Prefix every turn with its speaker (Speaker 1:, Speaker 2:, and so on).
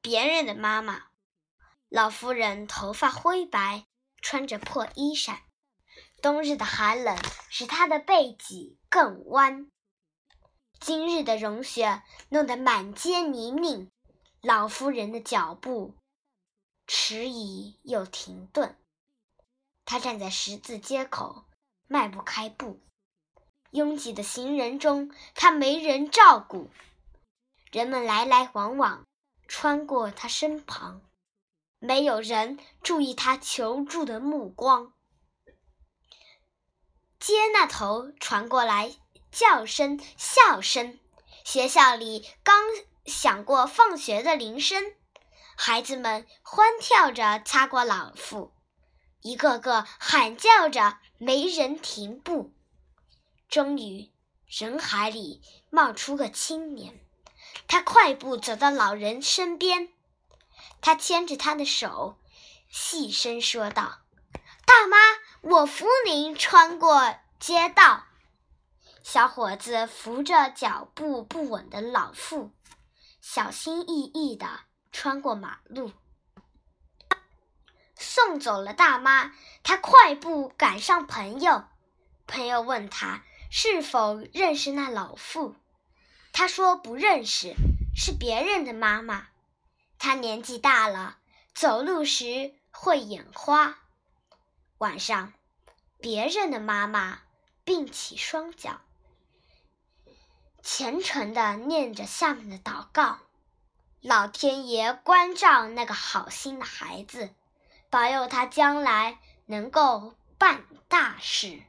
Speaker 1: 别人的妈妈。老妇人头发灰白，穿着破衣衫。冬日的寒冷使她的背脊更弯。今日的融雪弄得满街泥泞，老妇人的脚步迟疑又停顿。她站在十字街口，迈不开步。拥挤的行人中，她没人照顾。人们来来往往，穿过他身旁。没有人注意他求助的目光。街那头传过来叫声、笑声。学校里刚响过放学的铃声，孩子们欢跳着擦过老妇，一个个喊叫着，没人停步。终于，人海里冒出个青年，他快步走到老人身边。他牵着他的手，细声说道：“大妈，我扶您穿过街道。”小伙子扶着脚步不稳的老妇，小心翼翼地穿过马路，送走了大妈。他快步赶上朋友，朋友问他是否认识那老妇，他说不认识，是别人的妈妈。他年纪大了，走路时会眼花。晚上，别人的妈妈并起双脚，虔诚地念着下面的祷告：“老天爷关照那个好心的孩子，保佑他将来能够办大事。”